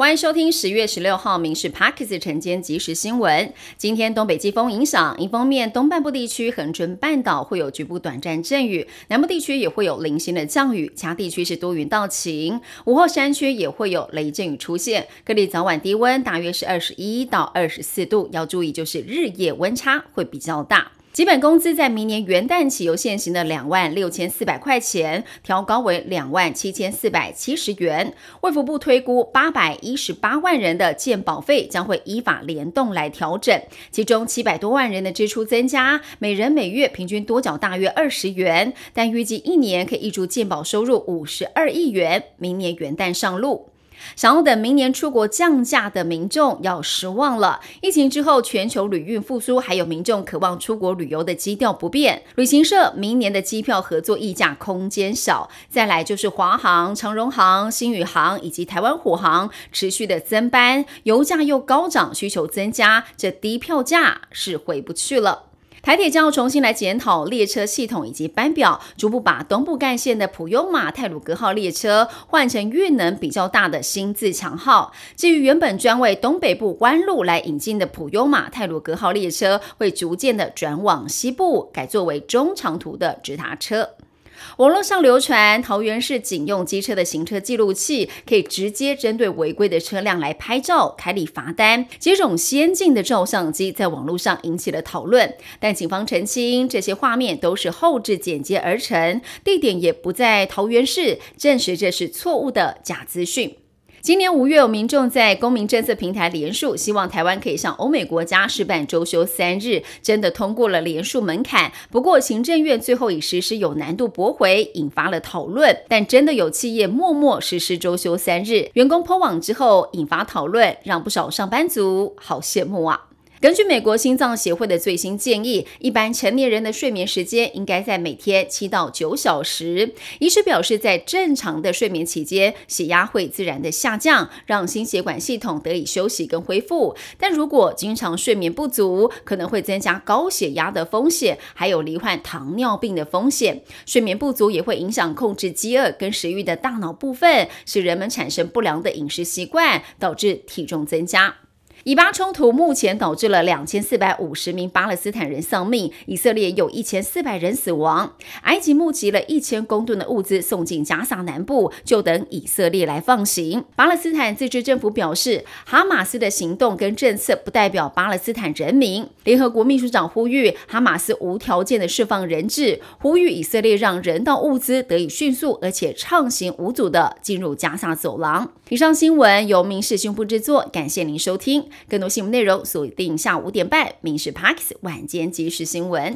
欢迎收听十月十六号《民事 Parkes 晨间即时新闻》。今天东北季风影响，一方面东半部地区、恒春半岛会有局部短暂阵雨，南部地区也会有零星的降雨，其他地区是多云到晴。午后山区也会有雷阵雨出现，各地早晚低温大约是二十一到二十四度，要注意就是日夜温差会比较大。基本工资在明年元旦起由现行的两万六千四百块钱调高为两万七千四百七十元。卫福部推估八百一十八万人的健保费将会依法联动来调整，其中七百多万人的支出增加，每人每月平均多缴大约二十元，但预计一年可以挹注健保收入五十二亿元。明年元旦上路。想要等明年出国降价的民众要失望了。疫情之后，全球旅运复苏，还有民众渴望出国旅游的基调不变。旅行社明年的机票合作溢价空间小。再来就是华航、长荣航、新宇航以及台湾虎航持续的增班，油价又高涨，需求增加，这低票价是回不去了。台铁将要重新来检讨列车系统以及班表，逐步把东部干线的普悠马泰鲁格号列车换成运能比较大的新自强号。至于原本专为东北部弯路来引进的普悠马泰鲁格号列车，会逐渐的转往西部，改作为中长途的直达车。网络上流传，桃园市警用机车的行车记录器可以直接针对违规的车辆来拍照、开立罚单。这种先进的照相机在网络上引起了讨论，但警方澄清，这些画面都是后置剪接而成，地点也不在桃园市，证实这是错误的假资讯。今年五月，有民众在公民政策平台连署，希望台湾可以向欧美国家示范周休三日，真的通过了连署门槛。不过，行政院最后以实施有难度驳回，引发了讨论。但真的有企业默默实施周休三日，员工破网之后引发讨论，让不少上班族好羡慕啊。根据美国心脏协会的最新建议，一般成年人的睡眠时间应该在每天七到九小时。医师表示，在正常的睡眠期间，血压会自然的下降，让心血管系统得以休息跟恢复。但如果经常睡眠不足，可能会增加高血压的风险，还有罹患糖尿病的风险。睡眠不足也会影响控制饥饿跟食欲的大脑部分，使人们产生不良的饮食习惯，导致体重增加。以巴冲突目前导致了两千四百五十名巴勒斯坦人丧命，以色列有一千四百人死亡。埃及募集了一千公吨的物资送进加萨南部，就等以色列来放行。巴勒斯坦自治政府表示，哈马斯的行动跟政策不代表巴勒斯坦人民。联合国秘书长呼吁哈马斯无条件的释放人质，呼吁以色列让人道物资得以迅速而且畅行无阻的进入加萨走廊。以上新闻由民事新闻部制作，感谢您收听。更多新闻内容锁定下午五点半《民事 Parks 晚间即时新闻》。